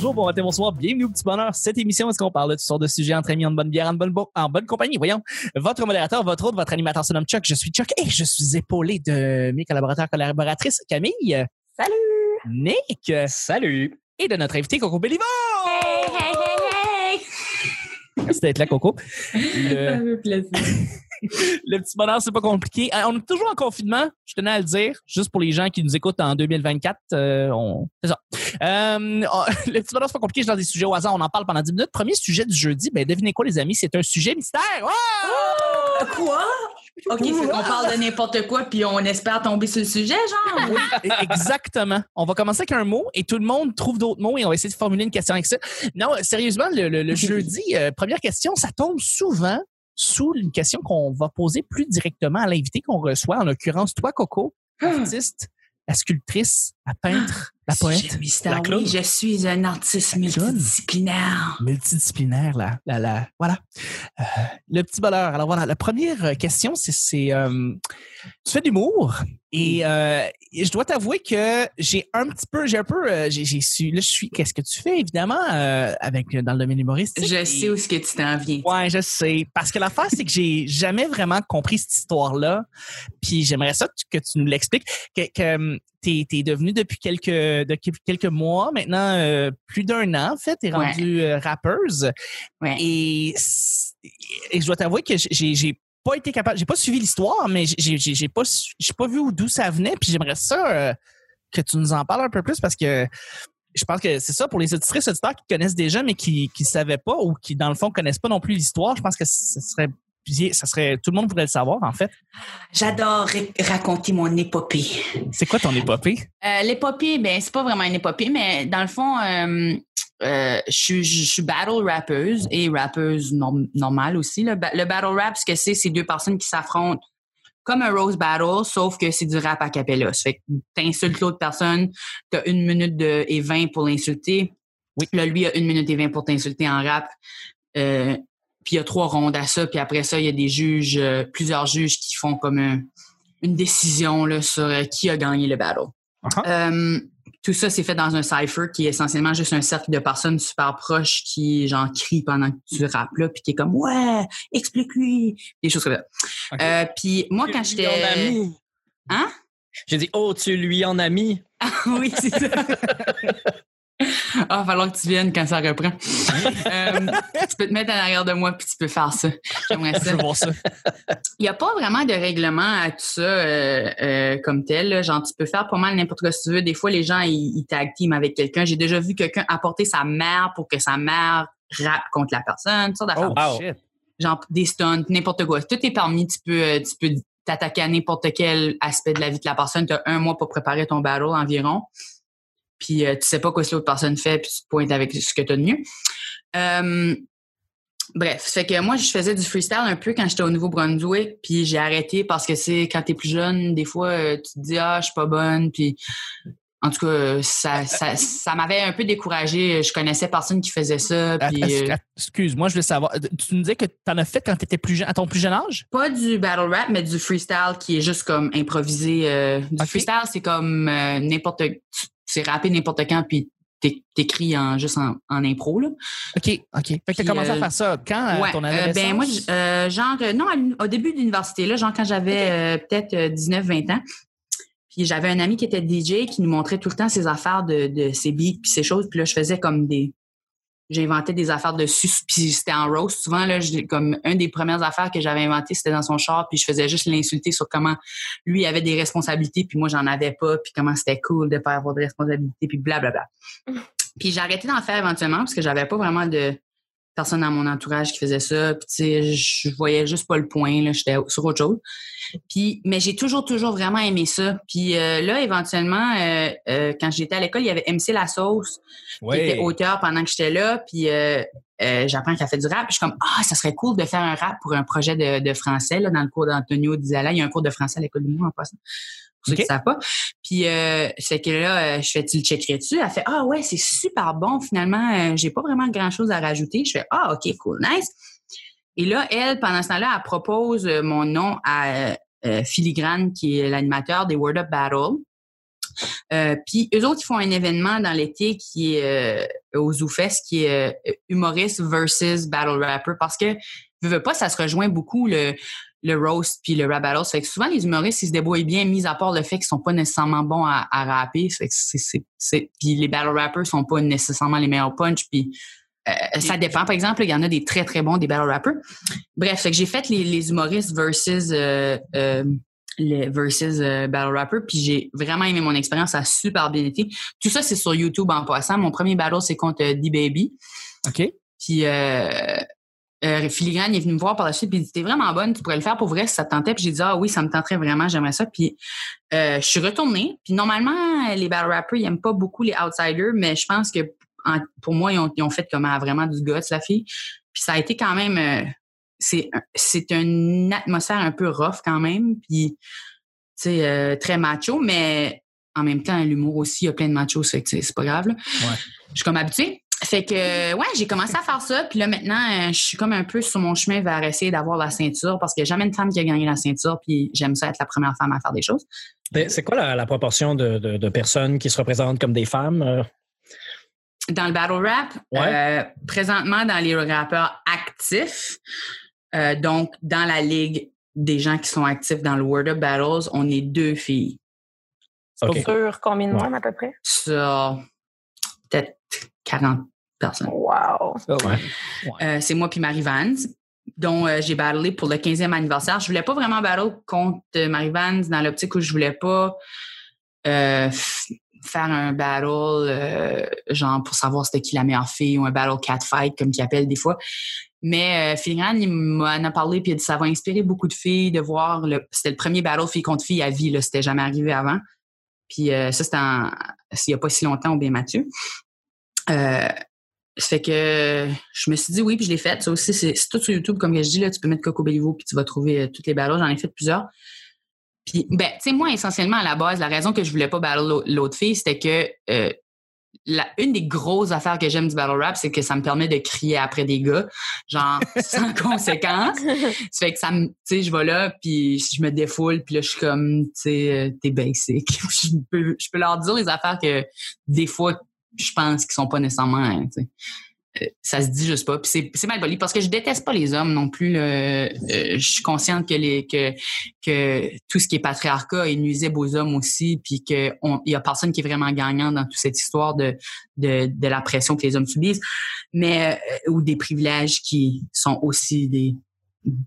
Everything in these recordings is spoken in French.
bonjour, bon matin, bonsoir, bienvenue au Petit Bonheur. Cette émission, est-ce qu'on parle de toutes sortes de sujets entre amis, en bonne bière, en bonne, en bonne compagnie? Voyons, votre modérateur, votre autre, votre animateur se nomme Chuck, je suis Chuck et je suis épaulé de mes collaborateurs, collaboratrices, Camille. Salut! Nick. Salut! Et de notre invité, Coco Béliveau. Hey, hey, hey, hey! Merci d'être là, Coco. Ça Le, me plaisir. Le petit bonheur, c'est pas compliqué. Euh, On est toujours en confinement, je tenais à le dire, juste pour les gens qui nous écoutent en 2024. euh, on... C'est ça. Euh, oh, le petit bonheur, c'est pas compliqué, je lance des sujets au hasard, on en parle pendant 10 minutes. Premier sujet du jeudi, ben devinez quoi, les amis, c'est un sujet mystère. Ah! Quoi? OK, qu'on parle de n'importe quoi puis on espère tomber sur le sujet, genre. Exactement. On va commencer avec un mot et tout le monde trouve d'autres mots et on va essayer de formuler une question avec ça. Non, sérieusement, le, le- le jeudi, euh, première question, ça tombe souvent sous une question qu'on va poser plus directement à l'invité qu'on reçoit, en l'occurrence toi, Coco, artiste, la sculptrice, la peintre, la poète, mystère, la oui, je suis un artiste multidisciplinaire. multidisciplinaire, là, là, là. Voilà. Euh, le petit bonheur. Alors voilà, la première euh, question, c'est, euh, tu fais de l'humour et, euh, et je dois t'avouer que j'ai un petit peu, j'ai un peu, j'ai, su, là, je suis, qu'est-ce que tu fais, évidemment, avec, dans le domaine humoristique. Je Et- sais où est-ce que tu t'en viens. Ouais, je sais. Parce que l'affaire, c'est que j'ai jamais vraiment compris cette histoire-là. Puis j'aimerais ça que tu nous l'expliques. Que, que t'es es devenu depuis quelques de, quelques mois maintenant, euh, plus d'un an en fait, t'es Ouais. rendu euh, rappeuse. Ouais. Et, et je dois t'avouer que j'ai j'ai pas été capable, j'ai pas suivi l'histoire, mais j'ai j'ai j'ai pas su- j'ai pas vu d'où ça venait. Puis j'aimerais ça euh, que tu nous en parles un peu plus parce que je pense que c'est ça pour les auditrices auditeurs qui connaissent déjà mais qui qui savaient pas ou qui dans le fond connaissent pas non plus l'histoire. Je pense que ce serait ça serait tout le monde pourrait le savoir en fait. J'adore ra- raconter mon épopée. C'est quoi ton épopée? Euh, l'épopée, ben c'est pas vraiment une épopée, mais dans le fond, euh, euh, je suis- je suis battle rappeuse et rappeuse norm- normale aussi. là. Le battle rap, ce que c'est, c'est deux personnes qui s'affrontent comme un rose battle, sauf que c'est du rap a cappella. Ça fait que t'insultes l'autre personne, t'as une minute de, et vingt pour l'insulter. Oui. Là, lui a une minute et vingt pour t'insulter en rap. Euh, puis il y a trois rondes à ça. Puis après ça, il y a des juges, euh, plusieurs juges qui font comme un- une décision là, sur euh, qui a gagné le battle. Euh, tout ça, c'est fait dans un cipher qui est essentiellement juste un cercle de personnes super proches qui, genre, crient pendant que tu rappes là, puis qui est comme, ouais, explique-lui, des choses comme ça. Puis moi, quand j'étais... Hein? J'ai dit, oh, tu lui en as mis. oui, c'est ça. Ah, il va falloir que tu viennes quand ça reprend. Euh, tu peux te mettre en arrière de moi puis tu peux faire ça. J'aimerais Je ça. ça. Il n'y a pas vraiment de règlement à tout ça euh, euh, comme tel. là. Genre, tu peux faire pas mal n'importe quoi si tu veux. Des fois, les gens, ils, ils tag team avec quelqu'un. J'ai déjà vu quelqu'un apporter sa mère pour que sa mère rappe contre la personne. Oh wow. shit. Genre, des stunts, n'importe quoi. Tout est permis. Tu peux, tu peux t'attaquer à n'importe quel aspect de la vie de la personne. Tu as un mois pour préparer ton battle environ. Puis, euh, tu sais pas quoi que l'autre personne fait, puis tu te pointes avec ce que tu as de mieux. Euh, Bref, fait que moi, je faisais du freestyle un peu quand j'étais au Nouveau-Brunswick, puis j'ai arrêté parce que c'est quand t'es plus jeune, des fois, euh, tu te dis ah, je suis pas bonne, puis en tout cas, ça, ça, ça m'avait un peu découragé. Je connaissais personne qui faisait ça, puis Att- euh, Excuse-moi, je voulais savoir. Tu nous disais que tu en as fait quand tu étais plus jeune, à ton plus jeune âge? pas du battle rap, mais du freestyle qui est juste comme improvisé. euh, du freestyle, c'est comme euh, n'importe, tu- c'est rappé n'importe quand, puis t'é- t'écris en juste en, en impro là. OK, OK. Fait que tu as Puis, commencé à euh, faire ça quand, à ton euh, adolescence? ben moi, euh, genre, euh, non, à au début de l'université, là, genre quand j'avais euh, peut-être 19-20 ans. Puis j'avais un ami qui était DJ qui nous montrait tout le temps ses affaires de, de ses beats puis ses choses. Puis là, je faisais comme des... J'inventais des affaires dessus, puis c'était en roast. Souvent, là, comme une des premières affaires que j'avais inventées, c'était dans son char, puis je faisais juste l'insulter sur comment lui avait des responsabilités, puis moi, j'en avais pas, puis comment c'était cool de pas avoir de responsabilités, puis blablabla. Puis j'ai arrêté d'en faire éventuellement parce que j'avais pas vraiment de personne dans mon entourage qui faisait ça. Puis tu sais, je voyais juste pas le point. Là, j'étais sur autre chose. Puis, mais j'ai toujours, toujours vraiment aimé ça. Puis euh, là, éventuellement, euh, euh, quand j'étais à l'école, il y avait MC La Sauce qui était auteur pendant que j'étais là. Puis j'apprends qu'elle fait du rap. Puis je suis comme ah, ça serait cool de faire un rap pour un projet de, de français là, dans le cours d'Antonio Dizala. Il y a un cours de français à l'école du Mont en passant. Pour ceux Ok. qui savent pas. Puis euh, c'est que là, euh, je fais tu le checkerais dessus. Elle fait ah ouais, c'est super bon. Finalement, euh, j'ai pas vraiment grand chose à rajouter. Je fais ah ok cool nice. Et là, elle, pendant ce temps-là, elle propose euh, mon nom à Filigrane, qui est l'animateur des Word Up Battle. Euh, puis eux autres, ils font un événement dans l'été qui est euh, au ZooFest, qui est humoriste versus battle rapper, parce que je veux pas, ça se rejoint beaucoup le le roast puis le rap battle. Fait que souvent les humoristes ils se débrouillent bien, mis à part le fait qu'ils sont pas nécessairement bons à, à rapper. Fait que c'est c'est puis les battle rappers sont pas nécessairement les meilleurs punch. Puis euh, ça dépend. Par exemple, il y en a des très, très bons, des battle rappers. Bref, que j'ai fait les, les, humoristes versus, euh, euh, les versus battle rapper, puis j'ai vraiment aimé mon expérience. Ça a super bien été. Tout ça, c'est sur YouTube en passant. Mon premier battle, c'est contre D-Baby. OK. Puis euh, euh, Filigrane est venu me voir par la suite puis il dit t'es vraiment bonne tu pourrais le faire pour vrai si ça te tentait puis j'ai dit ah oui ça me tenterait vraiment j'aimerais ça puis euh, je suis retournée puis normalement les battle rappers ils aiment pas beaucoup les outsiders mais je pense que pour moi, ils ont, fait comme vraiment du guts, la fille. Puis ça a été quand même... Euh, c'est c'est une atmosphère un peu rough quand même, puis c'est euh, très macho, mais en même temps, l'humour aussi, il y a plein de machos, c'est pas grave. Là. Je suis comme habituée. Fait que, ouais, j'ai commencé à faire ça. Puis là, maintenant, euh, je suis comme un peu sur mon chemin vers essayer d'avoir la ceinture parce que jamais une femme qui a gagné la ceinture. Puis j'aime ça être la première femme à faire des choses. C'est quoi la, proportion de, de, personnes qui se représentent comme des femmes? dans le battle rap, euh, présentement dans les rappeurs actifs, euh, donc dans la ligue des gens qui sont actifs dans le World of Battles, on est deux filles. Sur combien de mois à peu près? Sur peut-être 40 personnes. Wow! Euh, c'est moi puis Marie Vance, dont j'ai battlé pour le 15e anniversaire. Je voulais pas vraiment battle contre Marie Vance dans l'optique où je voulais pas faire un battle, euh, genre pour savoir c'était qui la meilleure fille ou un battle catfight comme qu'ils appellent des fois. Mais euh, Filigrane, il m'en a parlé puis il a dit ça va inspirer beaucoup de filles de voir le c'était le premier battle fille contre fille à vie là, c'était jamais arrivé avant. Puis euh, ça c'était il y a pas si longtemps au bien Mathieu. Euh, fait que je me suis dit oui puis je l'ai fait. Ça aussi c'est tout sur YouTube comme je dis là, tu peux mettre Coco Bellivo puis tu vas trouver euh, toutes les battles, j'en ai fait plusieurs. Puis, ben, tu sais, moi, essentiellement, à la base, la raison que je voulais pas battle l'autre fille, c'était que euh, la, une des grosses affaires que j'aime du battle rap, c'est que ça me permet de crier après des gars, genre sans conséquence. Ça fait que ça me, tu sais, je vais là, puis je me défoule, puis là, je suis comme, tu sais, euh, t'es basic. je, peux, je peux leur dire les affaires que des fois, je pense qu'ils sont pas nécessairement, hein. Euh, ça se dit juste pas. Puis c'est mal poli parce que je déteste pas les hommes non plus. Euh, je suis consciente que les que que tout ce qui est patriarcat est nuisible aux hommes aussi, puis que il y a personne qui est vraiment gagnant dans toute cette histoire de de, de la pression que les hommes subissent, mais euh, ou des privilèges qui sont aussi des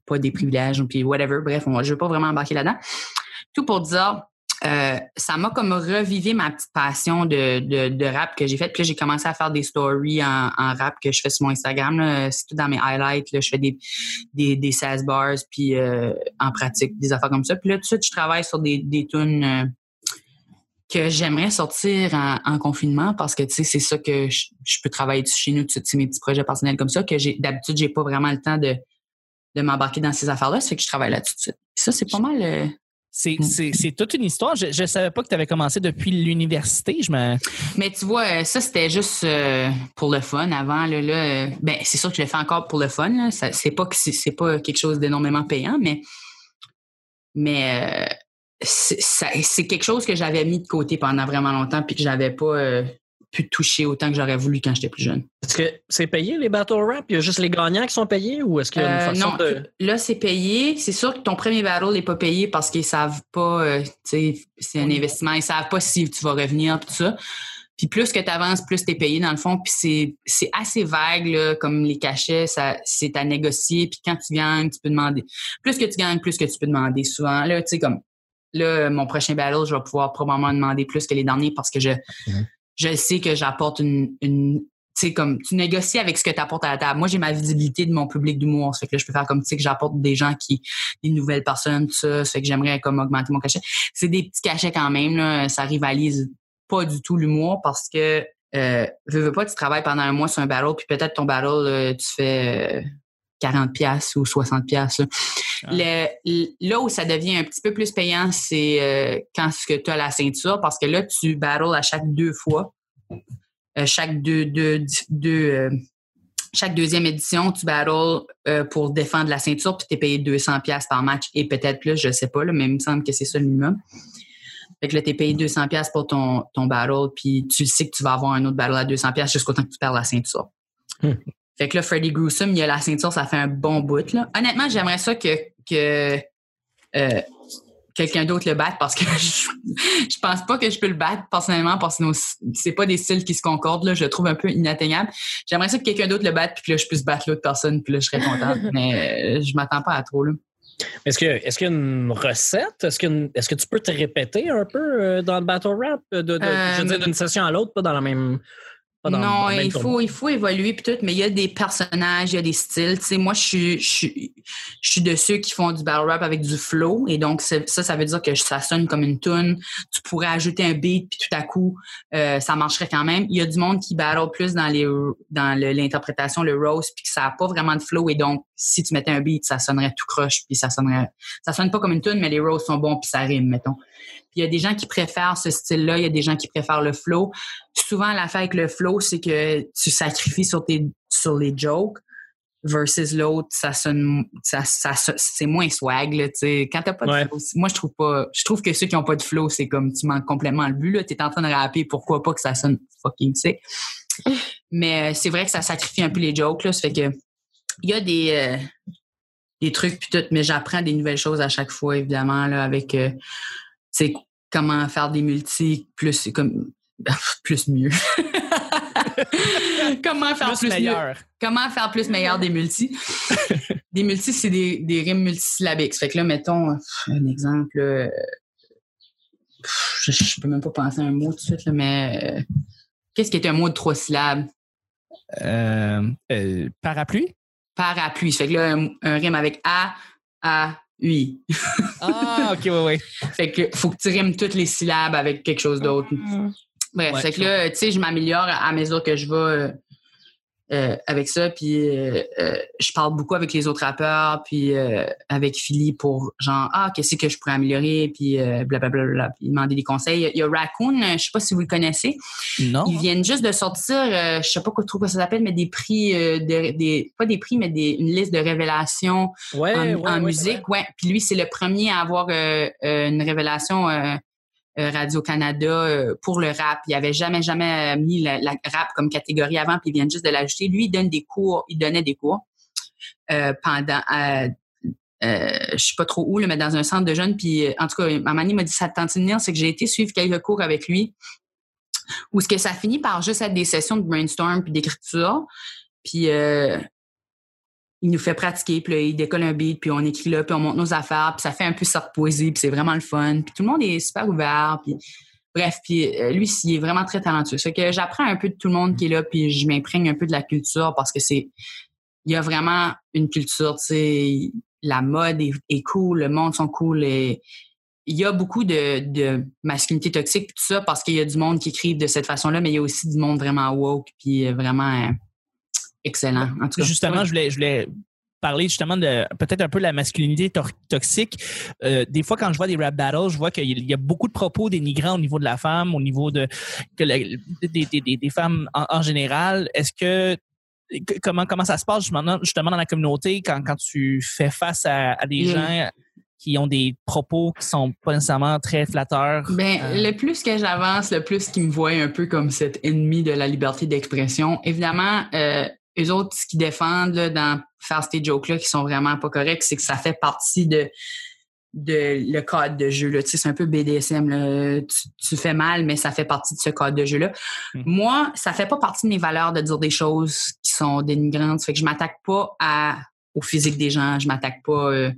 pas des privilèges puis whatever. Bref, on, je veux pas vraiment embarquer là-dedans. Tout pour dire euh, ça m'a comme revivé ma petite passion de, de, de rap que j'ai faite. Puis j'ai commencé à faire des stories en, en, rap que je fais sur mon Instagram. C'est tout dans mes highlights. Là. Je fais des, des, des 16 bars, puis euh, en pratique, des affaires comme ça. Puis là, tout de suite, je travaille sur des, des tunes euh, que j'aimerais sortir en, en, confinement parce que, tu sais, c'est ça que je, peux travailler dessus chez nous. C'est mes petits projets personnels comme ça que j'ai d'habitude, j'ai pas vraiment le temps de, de m'embarquer dans ces affaires-là. Ça fait que je travaille là tout de suite. ça, c'est pas mal... Mm. C'est toute une histoire. Je ne savais pas que tu avais commencé depuis l'université. Je me... Mais tu vois, euh, ça, c'était juste euh, pour le fun avant. Là, là euh, ben, c'est sûr que je l'ai fait encore pour le fun. C'est pas que c'est pas quelque chose d'énormément payant, mais, mais c'est quelque chose que j'avais mis de côté pendant vraiment longtemps puis que j'avais pas pu toucher autant que j'aurais voulu quand j'étais plus jeune. Est-ce que c'est payé les battle rap? Il y a juste les gagnants qui sont payés ou est-ce qu'il y a une euh, façon non, de. Là, c'est payé. C'est sûr que ton premier battle n'est pas payé parce qu'ils savent pas, euh, tu sais, c'est un investissement. Ils savent pas si tu vas revenir, tout ça. Puis plus que tu avances, plus tu es payé dans le fond. Puis c'est assez vague, là, comme les cachets, ça c'est à négocier. Puis quand tu gagnes, tu peux demander. Plus que tu gagnes, plus que tu peux demander. Souvent, là, tu sais, comme là, mon prochain battle, je vais pouvoir probablement demander plus que les derniers parce que je, mhm je sais que j'apporte une, une tu sais, comme tu négocies avec ce que tu apportes à la table. Moi, j'ai ma visibilité de mon public d'humour. Ça fait que là, je peux faire comme tu sais que j'apporte des gens qui, des nouvelles personnes, tout ça. Ça fait que j'aimerais comme augmenter mon cachet. C'est des petits cachets quand même, là. Ça rivalise pas du tout l'humour parce que euh, veux, veux pas, tu travailles pendant un mois sur un battle, puis peut-être ton battle, euh, tu fais 40 euh, pièces ou 60 pièces. Là. là où ça devient un petit peu plus payant, c'est euh, quand tu as la ceinture, parce que là, tu battles à chaque deux fois. Euh, chaque deux, deux, deux euh, chaque deuxième édition, tu battles pour défendre la ceinture, puis tu es payé 200 pièces par match et peut-être plus, je sais pas, là, mais il me semble que c'est ça le minimum. Fait que là, t'es payé 200 pièces pour ton, ton battle, puis tu sais que tu vas avoir un autre battle à 200 pièces jusqu'au temps que tu perds la ceinture. Hmm. Fait que là, Freddy Gruesome, il a la ceinture, ça fait un bon bout, là. Honnêtement, j'aimerais ça que, que euh, quelqu'un d'autre le batte parce que je, je pense pas que je peux le battre personnellement parce que c'est pas des styles qui se concordent là je le trouve un peu inatteignable j'aimerais ça que quelqu'un d'autre le batte puis que là je puisse battre l'autre personne puis là je serais contente mais euh, je m'attends pas à trop là est-ce que est-ce qu'il y a une recette? Est-ce que est-ce que tu peux te répéter un peu euh, dans le battle rap? De, de, je veux dire, d'une session à l'autre, pas dans la même non, il faut, il faut évoluer puis tout, mais il y a des personnages, il y a des styles. Tu sais, moi, je suis, je suis, je suis de ceux qui font du battle rap avec du flow, et donc ça, ça veut dire que ça sonne comme une tune. Tu pourrais ajouter un beat puis tout à coup, euh, ça marcherait quand même. Il y a du monde qui battle plus dans les, dans l'interprétation, le, rose, puis que ça a pas vraiment de flow, et donc si tu mettais un beat, ça sonnerait tout croche, puis ça sonnerait, ça sonne pas comme une tune, mais les roses sont bons puis ça rime, mettons. Puis il y a des gens qui préfèrent ce style-là, il y a des gens qui préfèrent le flow. Souvent, l'affaire avec le flow, c'est que tu sacrifies sur tes sur les jokes versus l'autre, ça sonne ça, ça c'est moins swag là, tu quand t'as pas de flow. Moi je trouve pas je trouve que ceux qui ont pas de flow, c'est comme tu manques complètement le but là, tu es en train de rapper, pourquoi pas que ça sonne fucking sick? Mais euh, c'est vrai que ça sacrifie un peu les jokes là, ça fait que il y a des euh, des trucs puis tout, mais j'apprends des nouvelles choses à chaque fois évidemment là avec euh, c'est comment faire des multis plus comme plus mieux. comment faire plus, meilleur. Comment faire plus meilleur des multis. des multis, c'est des, des rimes multisyllabiques. Fait que là, mettons un exemple. Euh, je, je, peux même pas penser à un mot tout de suite, mais euh, qu'est-ce qui est un mot de trois syllabes? Euh, parapluie? Parapluie. Fait que là, un rime avec A, A, oui. ah, ok, oui, oui. Fait que faut que tu rimes toutes les syllabes avec quelque chose d'autre. Mm-hmm. Bref, fait que là, tu sais, je m'améliore à mesure que je vais euh, euh, avec ça. Puis euh, je parle beaucoup avec les autres rappeurs, puis avec Philly pour genre ah qu'est-ce que je pourrais améliorer, puis blablabla, bla, puis demander des conseils. Il y a Raccoon, je sais pas si vous le connaissez. Non. Ils viennent juste de sortir, je sais pas quoi, trop quoi ça s'appelle, mais des prix, des pas des prix, mais des, une liste de révélations en, musique. Ouais. Puis lui, c'est le premier à avoir une révélation euh, Radio-Canada euh, pour le rap. Il avait jamais, jamais mis la, rap comme catégorie avant, puis ils viennent juste de l'ajouter. Lui, il donne des cours, il donnait des cours euh, pendant... Euh, je sais pas trop où, mais dans un centre de jeunes. Puis, en tout cas, Mamani m'a dit ça tente de c'est que j'ai été suivre quelques cours avec lui, où ce que ça finit par juste être des sessions de brainstorm puis d'écriture. Puis, il nous fait pratiquer, puis il décolle un beat, puis on écrit là, puis on monte nos affaires, puis ça fait un peu sorte poésie, puis c'est vraiment le fun. Puis tout le monde est super ouvert, puis bref, puis euh, lui, il est vraiment très talentueux. C'est que j'apprends un peu de tout le monde qui est là, puis je m'imprègne un peu de la culture parce que c'est il y a vraiment une culture, tu sais, la mode est, cool, le monde sont cool et il y a beaucoup de, masculinité toxique tout ça parce qu'il y a du monde qui écrive de cette façon-là, mais il y a aussi du monde vraiment woke puis euh, vraiment excellent. En tout cas, justement, je voulais, je voulais parler justement de peut-être un peu la masculinité toxique. Euh, des fois, quand je vois des rap battles, je vois qu'il y a beaucoup de propos dénigrants au niveau de la femme, au niveau de que des, des, des, femmes en, général. Est-ce que comment comment ça se passe justement, justement dans la communauté quand, quand tu fais face à, des gens qui ont des propos qui sont pas nécessairement très flatteurs. Ben, euh, le plus que j'avance, le plus qu'ils me voient un peu comme cet ennemi de la liberté d'expression. Évidemment, euh, eux autres, ce qu'ils défendent là, dans faire ces jokes-là qui sont vraiment pas corrects, c'est que ça fait partie de de le cadre de jeu. Là. Tu sais, c'est un peu BDSM. Là. Tu, fais mal, mais ça fait partie de ce cadre de jeu-là. Hmm. Moi, ça fait pas partie de mes valeurs de dire des choses qui sont dénigrantes. Ça fait que je m'attaque pas à, au physique des gens. Je m'attaque pas euh,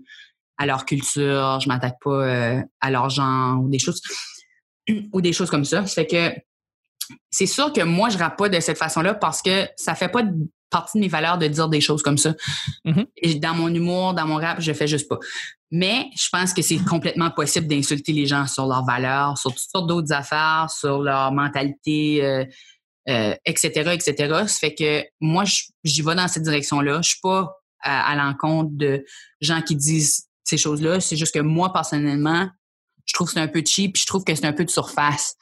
à leur culture. Je m'attaque pas euh, à leur genre ou des choses ou des choses comme ça. Ça fait que c'est sûr que moi, je rappe pas de cette façon-là parce que ça fait pas partie de mes valeurs de dire des choses comme ça. Mm-hmm. Et dans mon humour, dans mon rap, je fais juste pas. Mais je pense que c'est complètement possible d'insulter les gens sur leurs valeurs, sur toutes sortes d'autres affaires, sur leur mentalité, euh, euh, etc., etc. Ça fait que moi, j'y vais dans cette direction-là. Je suis pas à, l'encontre de gens qui disent ces choses-là. C'est juste que moi, personnellement, je trouve que c'est un peu cheap, je trouve que c'est un peu de surface.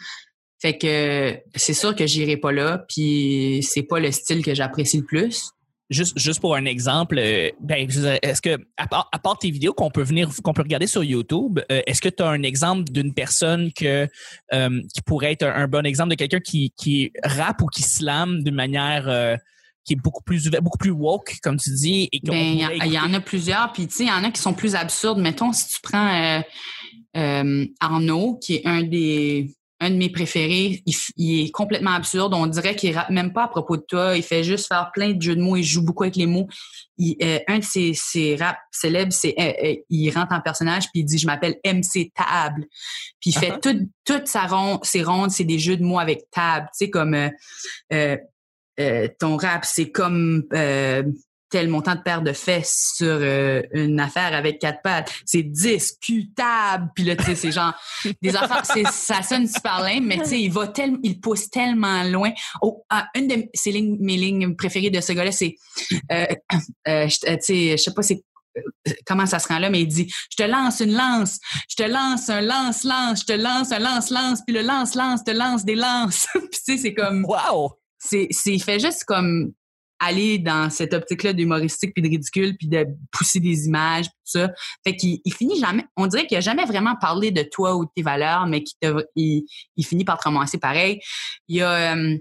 Fait que c'est sûr que j'irai pas là, puis c'est pas le style que j'apprécie le plus. juste, juste pour un exemple, euh, ben, est-ce que, à part, à part, tes vidéos qu'on peut venir, qu'on peut regarder sur YouTube, euh, est-ce que tu as un exemple d'une personne que, euh, qui pourrait être un, bon exemple de quelqu'un qui, qui rappe ou qui slam d'une manière qui est beaucoup plus beaucoup plus woke, comme tu dis. Et ben, il y, en a plusieurs, puis tu sais, il y en a qui sont plus absurdes. Mettons, si tu prends Arnaud, qui est un des un de mes préférés. Il, est complètement absurde. On dirait qu'il rappe même pas à propos de toi. Il fait juste faire plein de jeux de mots. Il joue beaucoup avec les mots. Euh, un de ses, ses raps célèbres, c'est euh, euh, il rentre en personnage puis il dit je m'appelle MC Table. Puis il fait uh-huh. toute sa ronde, ses rondes, c'est des jeux de mots avec table. Tu sais comme ton rap, c'est comme tel montant de paire de fesses sur euh, une affaire avec quatre pattes. C'est discutable. Puis là, tu sais, c'est genre des affaires, ça sonne super lame, mais tu sais, il va tellement, il pousse tellement loin. Oh, ah, une de ses lignes, mes lignes préférées de ce gars-là, c'est, euh, euh, tu sais, je sais pas c'est comment ça se rend là, mais il dit Je te lance une lance, je te lance un lance-lance, je te lance un lance-lance, puis le lance-lance te lance des lances. puis tu sais, c'est comme. Wow! C'est, c'est, il fait juste comme aller dans cette optique-là d'humoristique puis de ridicule puis de pousser des images tout ça. Fait qu'il il finit jamais, on dirait qu'il a jamais vraiment parlé de toi ou de tes valeurs, mais qu'il il, finit par te ramasser pareil. Il y a, euh,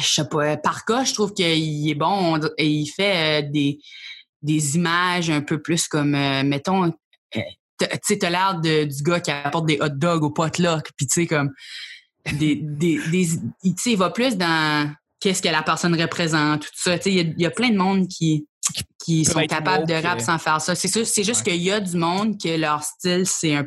je sais pas, Parka, je trouve qu'il est bon et il fait euh, des, des images un peu plus comme, euh, mettons, tu sais, t'as l'air du gars qui apporte des hot dogs au potluck, puis tu sais, comme, des, des, des il va plus dans qu'est-ce que la personne représente, tout ça. Il y, a plein de monde qui, qui sont capables de rap sans faire ça. C'est juste qu'il y a du monde que leur style, c'est un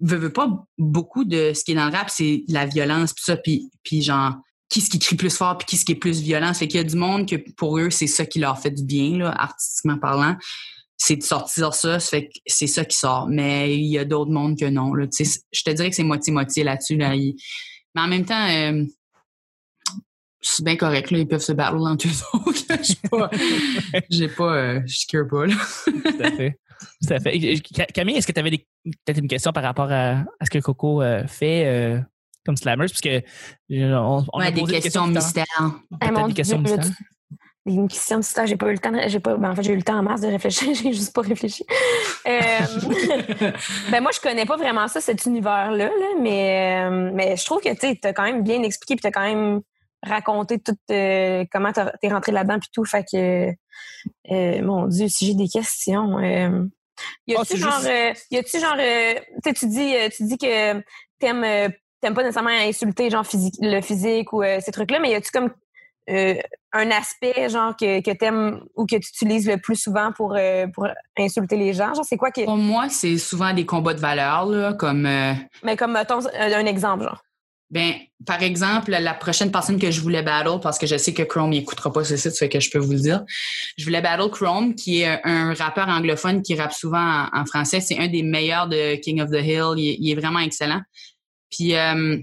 veut, veut pas beaucoup de ce qui est dans le rap, c'est la violence puis ça, puis, puis genre qui ce qui crie plus fort puis qui ce qui est plus violent. Fait qu'il y a du monde que pour eux, c'est ça qui leur fait du bien, là, artistiquement parlant. C'est de sortir ça, ça fait que c'est ça qui sort. Mais il y a d'autres mondes que non. Là. Je te dirais que c'est moitié-moitié là-dessus. Là. Mais en même temps, euh, c'est bien correct, là, ils peuvent se battre entre eux autres. Je pas, j'ai pas, euh, je pas, là. Tout à fait. Tout à fait. Camille, est-ce que tu avais peut-être une question par rapport à, ce que Coco euh, fait euh, comme slammers? Parce que on, on a des, questions mystères. des questions mystères. Une question mystère, j'ai pas eu le temps, j'ai pas, ben, en fait, j'ai eu le temps en mars de réfléchir, j'ai juste pas réfléchi. ben, moi, je connais pas vraiment ça, cet univers-là, là, mais, mais je trouve que, tu as quand même bien expliqué, puis as quand même raconter tout euh, comment t'es rentré là-dedans puis tout. Fait que euh, mon Dieu, si j'ai des questions. Euh, y a-tu ah, genre, y a-tu genre, tu dis, tu dis que t'aimes, t'aimes pas nécessairement insulter genre physique, le physique ou ces trucs-là, mais y a-tu comme un aspect genre que, que t'aimes ou que tu utilises le plus souvent pour, pour insulter les gens? Genre, c'est quoi que... Pour moi, c'est souvent des combats de valeurs, là, comme... Mais comme, mettons, un exemple, genre. Ben, par exemple, la prochaine personne que je voulais battle, parce que je sais que Chrome n'écoutera pas ce site, fait que je peux vous le dire. Je voulais battle Chrome, qui est un rappeur anglophone qui rappe souvent en, français. C'est un des meilleurs de King of the Hill. Il, est vraiment excellent. Puis euh,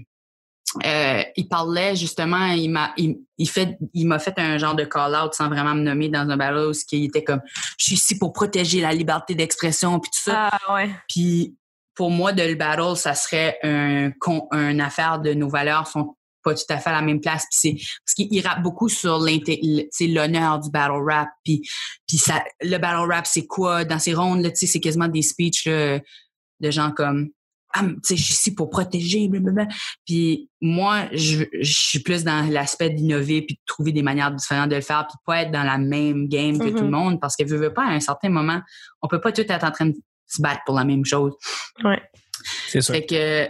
euh, il parlait justement, il m'a il, fait il m'a fait un genre de call out sans vraiment me nommer dans un battle qui était comme je suis ici pour protéger la liberté d'expression puis tout ça. Ah ouais. Puis pour moi, de le battle, ça serait un, un affaire de nos valeurs sont pas tout à fait à la même place. Puis c'est parce qu'il rappe beaucoup sur l'honneur du battle rap. Puis, puis ça, le battle rap, c'est quoi? Dans ces rondes là, c'est quasiment des speeches là, de gens comme ah, tu sais, je suis ici pour protéger, blablabla. Puis moi, je, je suis plus dans l'aspect d'innover puis de trouver des manières différentes de le faire puis pas être dans la même game que tout le mm-hmm. monde parce que veut, veut pas à un certain moment, on peut pas tout être en train de se battre pour la même chose. Ouais. C'est ça. Fait que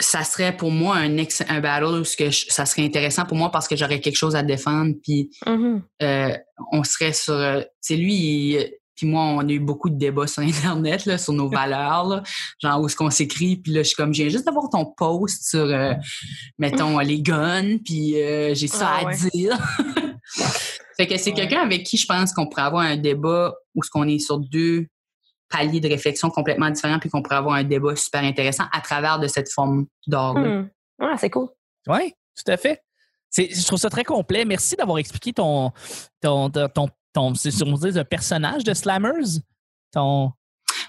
ça serait pour moi un, ex, un battle où que ça serait intéressant pour moi parce que j'aurais quelque chose à défendre. Puis mm-hmm. euh, on serait sur. C'est euh, lui, puis moi, on a eu beaucoup de débats sur Internet là, sur nos valeurs, là, genre où est-ce qu'on s'écrit. Puis là, je suis comme, j'ai juste d'avoir ton post sur, euh, mettons, les guns, puis j'ai ça ah, à dire. fait que c'est quelqu'un avec qui je pense qu'on pourrait avoir un débat où ce qu'on est sur deux paliers de réflexion complètement différents puis qu'on pourrait avoir un débat super intéressant à travers de cette forme d'orgue. Hmm. Ah, c'est cool. Oui, tout à fait. Je trouve ça très complet. Merci d'avoir expliqué ton, ton, ton, ton, un personnage de Slammers. Ton,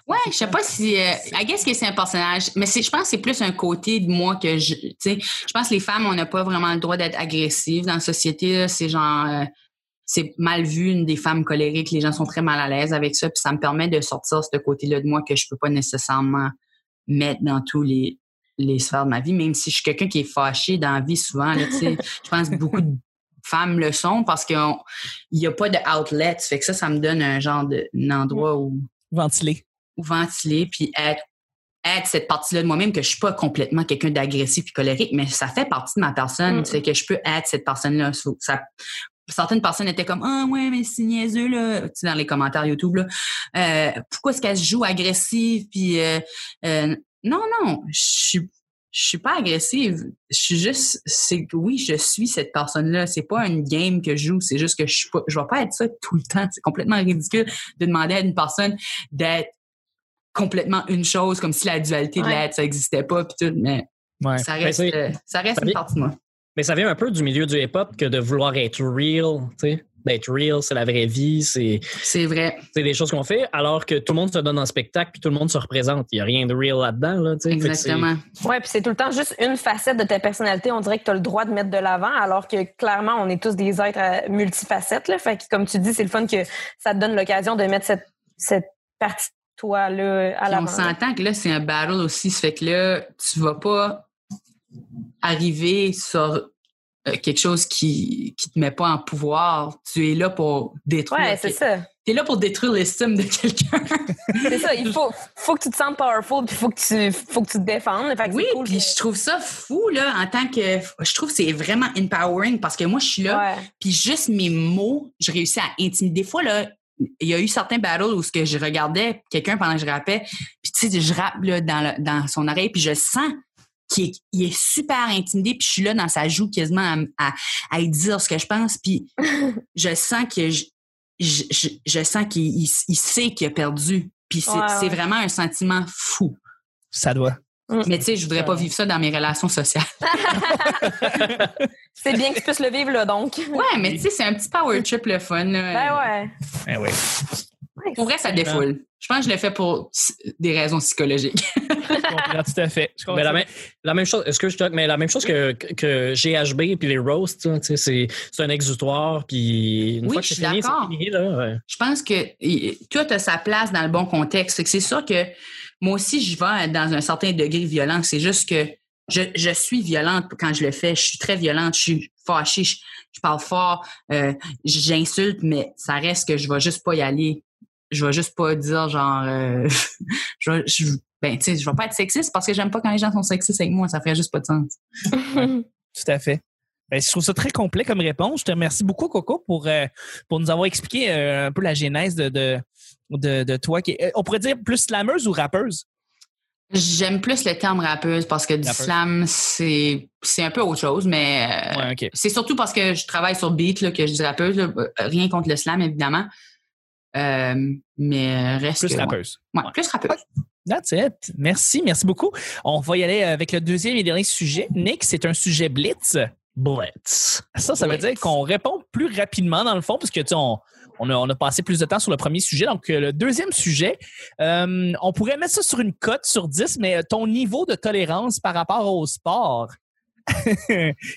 Ouais, je sais pas si. Euh, I guess que c'est un personnage, mais je pense que c'est plus un côté de moi que je. Tu sais, je pense que les femmes, on n'a pas vraiment le droit d'être agressives dans la société. C'est genre. Euh, c'est mal vu une des femmes colériques. Les gens sont très mal à l'aise avec ça. Puis ça me permet de sortir ce côté-là de moi que je peux pas nécessairement mettre dans tous les, les sphères de ma vie, même si je suis quelqu'un qui est fâché dans la vie souvent. Là, je pense que beaucoup de femmes le sont parce qu'il n'y a pas de outlet. Fait que ça, ça me donne un genre de endroit où ventiler. Où ventiler, puis être être cette partie-là de moi-même que je suis pas complètement quelqu'un d'agressif et colérique, mais ça fait partie de ma personne. C'est que je peux être cette personne-là. Ça, certaines personnes étaient comme ah ouais mais c'est niaiseux là. Tu dans les commentaires YouTube là. Euh, pourquoi est-ce qu'elle se joue agressive puis euh, euh, non non je suis je suis pas agressive. Je suis juste c'est oui je suis cette personne là c'est pas une game que je joue. C'est juste que je suis pas je vais pas être ça tout le temps. C'est complètement ridicule de demander à une personne d'être complètement une chose comme si la dualité de l'être ça existait pas puis tout. Mais ça ben, reste ça reste une partie de moi mais ça vient un peu du milieu du hip-hop que de vouloir être real, tu sais. D'être real, c'est la vraie vie, c'est. C'est vrai. C'est des choses qu'on fait, alors que tout le monde se donne en spectacle puis tout le monde se représente. Il n'y a rien de real là-dedans, là, tu sais. Exactement. Ouais, puis c'est tout le temps juste une facette de ta personnalité. On dirait que tu as le droit de mettre de l'avant, alors que clairement, on est tous des êtres euh, multifacettes, là. Fait que, comme tu dis, c'est le fun que ça te donne l'occasion de mettre cette, cette partie de toi-là à l'avant. On s'entend que là, c'est un battle aussi. Ça fait que là, tu vas pas arriver sur euh, quelque chose qui qui te met pas en pouvoir. Tu es là pour détruire. Ouais, c'est ça. Tu es là pour détruire l'estime de quelqu'un. c'est ça. Il faut, faut que tu te sentes powerful, puis faut que tu faut que tu te défendes. oui, puis je trouve ça fou là en tant que je trouve que c'est vraiment empowering parce que moi je suis là, puis juste mes mots, je réussis à intimider. Des fois là, il y a eu certains battles où ce que je regardais quelqu'un pendant que je rappais, puis tu sais je rappe là, dans, dans son oreille, puis je sens qui est, il est super intimidé, puis je suis là dans sa joue quasiment à, à, lui dire ce que je pense, puis je sens que je, je, je, sens qu'il il, sait qu'il a perdu, puis c'est vraiment un sentiment fou. Ça doit. Mm. Mais tu sais, je voudrais pas vivre ça dans mes relations sociales. c'est bien que tu puisses le vivre là, donc. Ouais, mais tu sais, c'est un petit power trip le fun. Là. Ben ouais. Ben ouais. Pour vrai, ça défoule. Je pense que je l'ai fait pour des raisons psychologiques. je comprends tout à fait. Mais la, même, chose, est-ce que je mais la même chose que, que GHB puis les roasts, c'est, un exutoire puis une oui, fois que c'est fini, c'est fini là. Je pense que tout a sa place dans le bon contexte. C'est sûr que moi aussi je vais dans un certain degré violent. C'est juste que je, je, suis violente quand je le fais. Je suis très violente. Je suis fâchée. Je, parle fort. Euh, j'insulte, mais ça reste que je vais juste pas y aller je vais juste pas dire genre euh, je, je, ben tu sais je vais pas être sexiste parce que j'aime pas quand les gens sont sexistes avec moi ça ferait juste pas de sens tout à fait ben, je trouve ça très complet comme réponse. Je te remercie beaucoup, Coco, pour, euh, pour nous avoir expliqué euh, un peu la genèse de, de, de, de toi. Qui, on pourrait dire plus slameuse ou rappeuse? J'aime plus le terme rappeuse parce que du slam, c'est, c'est un peu autre chose, mais c'est surtout parce que je travaille sur beat là, que je dis rappeuse. Rien contre le slam, évidemment. Euh, mais reste. Plus rappeuse. Ouais, plus rappeuse. That's it. Merci, merci beaucoup. On va y aller avec le deuxième et dernier sujet. Nick, c'est un sujet blitz. Blitz. Ça, ça veut dire qu'on répond plus rapidement dans le fond, parce que tu on, on, a, on a passé plus de temps sur le premier sujet. Donc, euh, le deuxième sujet, euh, on pourrait mettre ça sur une cote sur 10, mais ton niveau de tolérance par rapport au sport,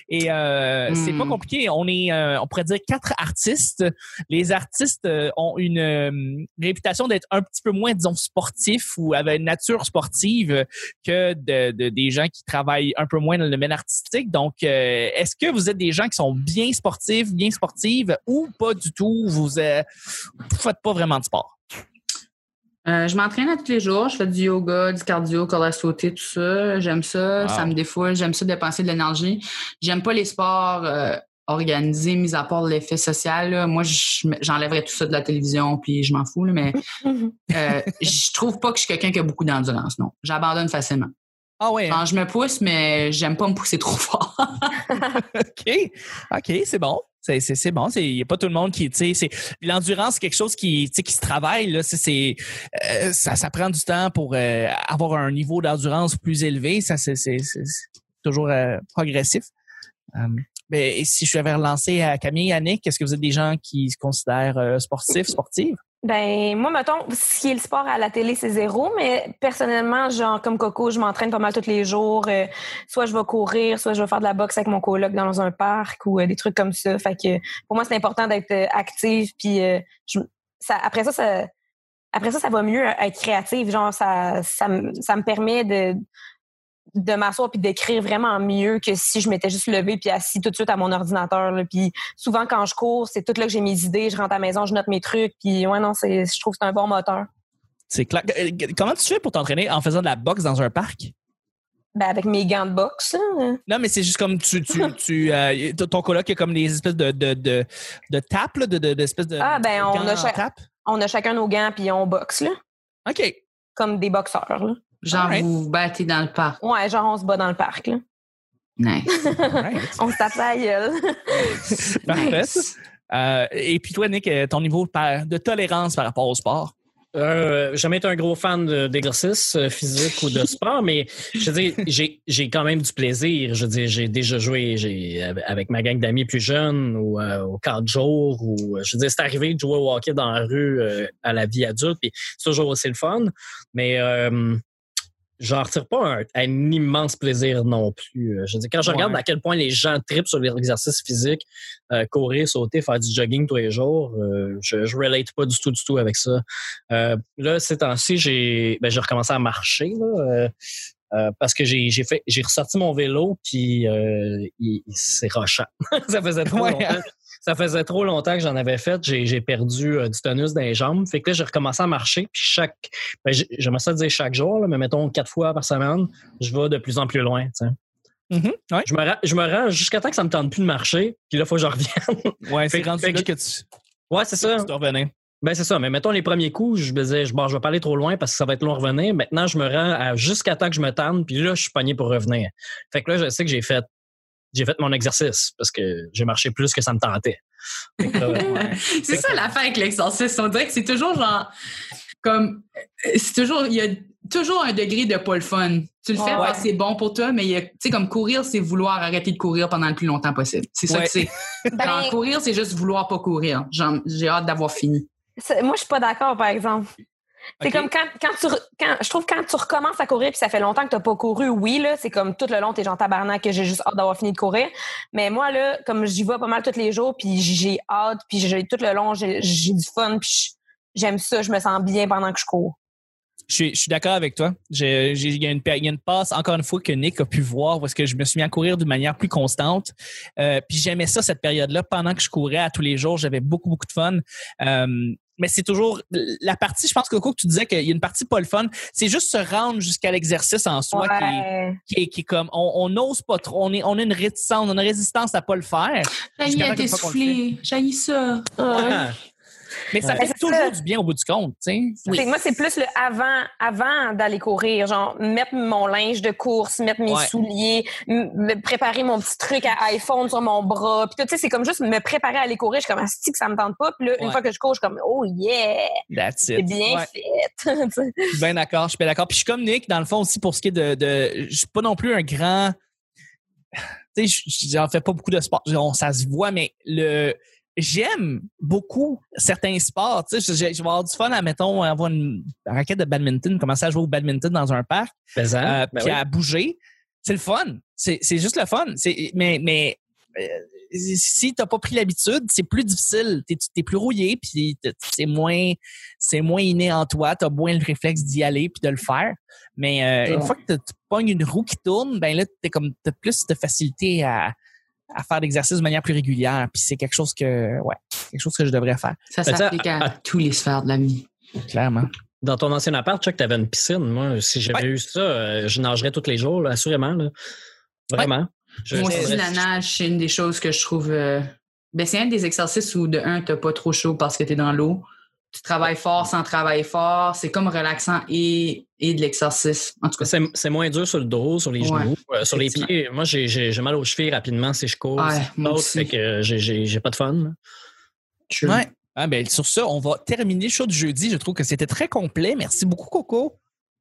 et euh, c'est pas hmm. compliqué. On est, euh, on pourrait dire quatre artistes. Les artistes euh, ont une réputation d'être un petit peu moins, disons, sportifs ou avec une nature sportive que de, des gens qui travaillent un peu moins dans le domaine artistique. Donc, est-ce que vous êtes des gens qui sont bien sportifs, bien sportives ou pas du tout? Vous, vous faites pas vraiment de sport? Euh, je m'entraîne tous les jours. Je fais du yoga, du cardio, corde à sauter, tout ça. J'aime ça. Ça me défoule. J'aime ça dépenser de l'énergie. J'aime pas les sports euh, organisés, mis à part l'effet social. Moi, j'enlèverais tout ça de la télévision, puis je m'en fous. mais euh, je trouve pas que je suis quelqu'un qui a beaucoup d'endurance. Non, j'abandonne facilement. Ah ouais. Hein? je me pousse, mais j'aime pas me pousser trop fort. OK. OK, c'est bon. C'est bon. Il n'y a pas tout le monde qui. L'endurance, c'est quelque chose qui, qui se travaille. Là. c'est euh, ça, ça prend du temps pour euh, avoir un niveau d'endurance plus élevé. Ça, c'est toujours euh, progressif. mais si je vais relancer à Camille et Annick, est-ce que vous êtes des gens qui se considèrent sportifs, sportives? Ben, moi, mettons, ce qui est le sport à la télé, c'est zéro, mais personnellement, genre, comme Coco, je m'entraîne pas mal tous les jours. Euh, soit je vais courir, soit je vais faire de la boxe avec mon coloc dans un parc ou euh, des trucs comme ça. Fait que pour moi, c'est important d'être euh, active. Puis ça, après ça, ça, après ça, ça va mieux être créative. Genre, ça, ça, ça me permet de, de m'asseoir puis d'écrire vraiment mieux que si je m'étais juste levée puis assis tout de suite à mon ordinateur. Puis souvent quand je cours, c'est tout là que j'ai mes idées, je rentre à la maison, je note mes trucs. Puis ouais non, c'est, je trouve que c'est un bon moteur. C'est clair. Euh, comment tu fais pour t'entraîner en faisant de la boxe dans un parc? Ben avec mes gants de boxe. Non, mais c'est juste comme tu, tu, tu euh, ton coloc a comme des espèces de de de, de tapes, de, de, d'espèces de ah ben on a, on a chacun nos gants puis on boxe là. Ok. Comme des boxeurs là. Genre, vous vous battez dans le parc. Ouais, genre, on se bat dans le parc, là. Nice. on se tape la gueule. Parfait. Euh, et puis toi, Nick, euh, ton niveau de tolérance par rapport au sport? Euh, jamais été un gros fan d'exercice euh, physique ou de sport, mais je veux dire, j'ai quand même du plaisir. Je veux dire, j'ai déjà joué avec ma gang d'amis plus jeunes ou au quatre jours. Ou, je veux dire, c'est arrivé de jouer au hockey dans la rue à la vie adulte, puis c'est toujours aussi le fun. Mais j'en retire pas un, immense plaisir non plus. Euh, je dis quand je regarde à quel point les gens tripent sur l'exercice physique, euh, courir, sauter, faire du jogging tous les jours, euh, je, je relate pas du tout, du tout avec ça. là, ces temps-ci, j'ai ben, j'ai recommencé à marcher. parce que j'ai fait j'ai ressorti mon vélo puis c'est rochant. ça faisait trop longtemps ça faisait trop longtemps que j'en avais fait. J'ai perdu euh, du tonus dans les jambes. Fait que là, j'ai recommencé à marcher. Puis chaque, ben, j'aimerais ça dire chaque jour, mais mettons quatre fois par semaine, je vais de plus en plus loin. Je, me rends, je me rends jusqu'à temps que ça me tente plus de marcher. Puis là, il faut que je revienne. Ouais, c'est rendu là que tu. Ouais, c'est ça. Tu dois revenir. Ben c'est ça, mais mettons les premiers coups, je me disais, bon, je vais pas aller trop loin parce que ça va être long à revenir. Maintenant, je me rends jusqu'à temps que je me tente, puis là, je suis pogné pour revenir. Fait que là, je sais que j'ai fait j'ai fait mon exercice parce que j'ai marché plus que ça me tentait. c'est ça l'affaire avec l'exercice. On dirait que c'est toujours genre comme c'est toujours il y a toujours un degré de pas le fun. Tu le fais parce que c'est bon pour toi, mais tu sais comme courir, c'est vouloir arrêter de courir pendant le plus longtemps possible. C'est ça que c'est. Ben, courir, c'est juste vouloir pas courir. J'ai hâte d'avoir fini. Moi, je suis pas d'accord, par exemple. C'est comme quand, quand tu quand je trouve quand tu recommences à courir puis ça fait longtemps que tu n'as pas couru, oui là, c'est comme tout le long t'es genre tabarnak que j'ai juste hâte d'avoir fini de courir. Mais moi là, comme j'y vais pas mal tous les jours puis j'ai hâte puis j'ai tout le long j'ai du fun puis j'aime ça, je me sens bien pendant que je cours. Je suis, d'accord avec toi. Il y, a une, y a une passe, encore une fois, que Nick a pu voir parce que je me suis mis à courir d'une manière plus constante. Euh, puis j'aimais ça, cette période-là. Pendant que je courais à tous les jours, j'avais beaucoup, beaucoup de fun. Euh, mais c'est toujours la partie, je pense, Coco, que tu disais qu'il y a une partie pas le fun. C'est juste se rendre jusqu'à l'exercice en soi qui, est, qui, est, comme on n'ose pas trop. On, est, on a une réticence, on a une résistance à pas le faire. J'ai été soufflé. J'ai ça. Mais ça fait toujours du bien au bout du compte, tu sais. Moi, c'est plus le avant, avant d'aller courir, genre mettre mon linge de course, mettre mes souliers, préparer mon petit truc à iPhone sur mon bras, puis tu sais, c'est comme juste me préparer à aller courir. Je suis comme, ah, que ça me tente pas. Puis là, une fois que je cours, je suis comme, oh yeah, c'est bien fait. je suis bien d'accord, je suis bien d'accord. Puis je suis comme Nick, dans le fond aussi pour ce qui est de, de je suis pas non plus un grand, tu sais, j'en fais pas beaucoup de sport, ça se voit, mais le j'aime beaucoup certains sports. Tu sais, je, vais avoir du fun à, mettons, avoir une raquette de badminton, commencer à jouer au badminton dans un parc, euh, ben puis à bouger. C'est le fun. C'est juste le fun. Mais, mais euh, si t'as pas pris l'habitude, c'est plus difficile. T'es es plus rouillé, puis c'est moins c'est moins inné en toi. T'as moins le réflexe d'y aller puis de le faire. Mais euh, une fois que tu pognes une roue qui tourne, ben là t'es comme t'as plus de facilité à à faire l'exercice de manière plus régulière. Puis c'est quelque chose que, ouais, quelque chose que je devrais faire. Ça s'applique à, tous les sphères de la vie. Clairement. Dans ton ancien appart, Chuck, tu avais une piscine. Moi, si j'avais eu ça, euh, je nagerais tous les jours, assurément. Vraiment. Moi aussi, la nage, c'est une des choses que je trouve. Euh, ben, c'est un des exercices où, de un, tu pas trop chaud parce que tu es dans l'eau tu travailles fort sans travailler fort. C'est comme relaxant et, et de l'exercice. En tout cas, c'est moins dur sur le dos, sur les genoux, euh, sur les pieds. Moi, j'ai mal aux chevilles rapidement si je cours. Ouais, fait que j'ai pas de fun. Ouais. Ah, ben, sur ça, on va terminer le show du jeudi. Je trouve que c'était très complet. Merci beaucoup, Coco.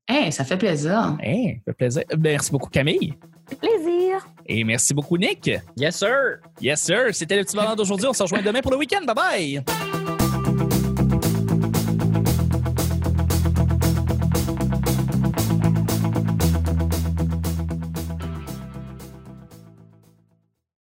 Hey, ça fait plaisir. Hey, ça fait plaisir. Merci beaucoup, Camille. Plaisir. Et merci beaucoup, Nick. Yes, sir. Yes, sir. C'était le petit moment d'aujourd'hui. On se rejoint demain pour le week-end. Bye bye.